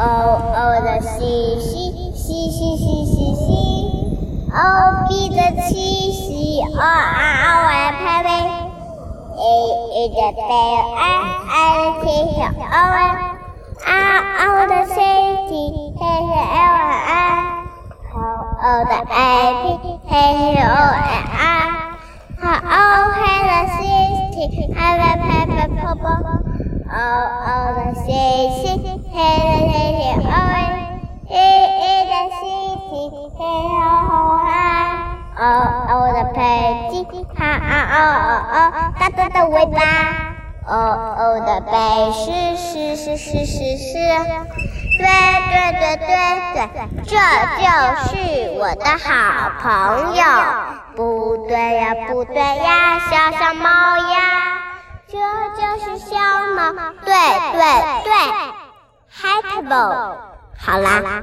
Oh, oh, the sea, sea, sea, sea, sea, sea, sea. Oh, be the sea, sea, oh, ow, and pepe. It, the bear, and, and, tea, oh, and, ah, oh, the safety, hey, hey, oh, ah. Oh, the baby, hey, hey, oh, ah. Oh, hey, the safety, and the pepe, purple. Oh, oh, the safety, hey, 哦哦的星星，嘿嘿嘿嘿哦，哦，哦哦的飞机，哈啊哦哦哦，大大的尾巴。哦哦的背是是是是是是，对对对对对，这就是我的好朋友。不对呀不对呀，小小猫呀，这就是小猫。对对对 h a t b a l l 好啦。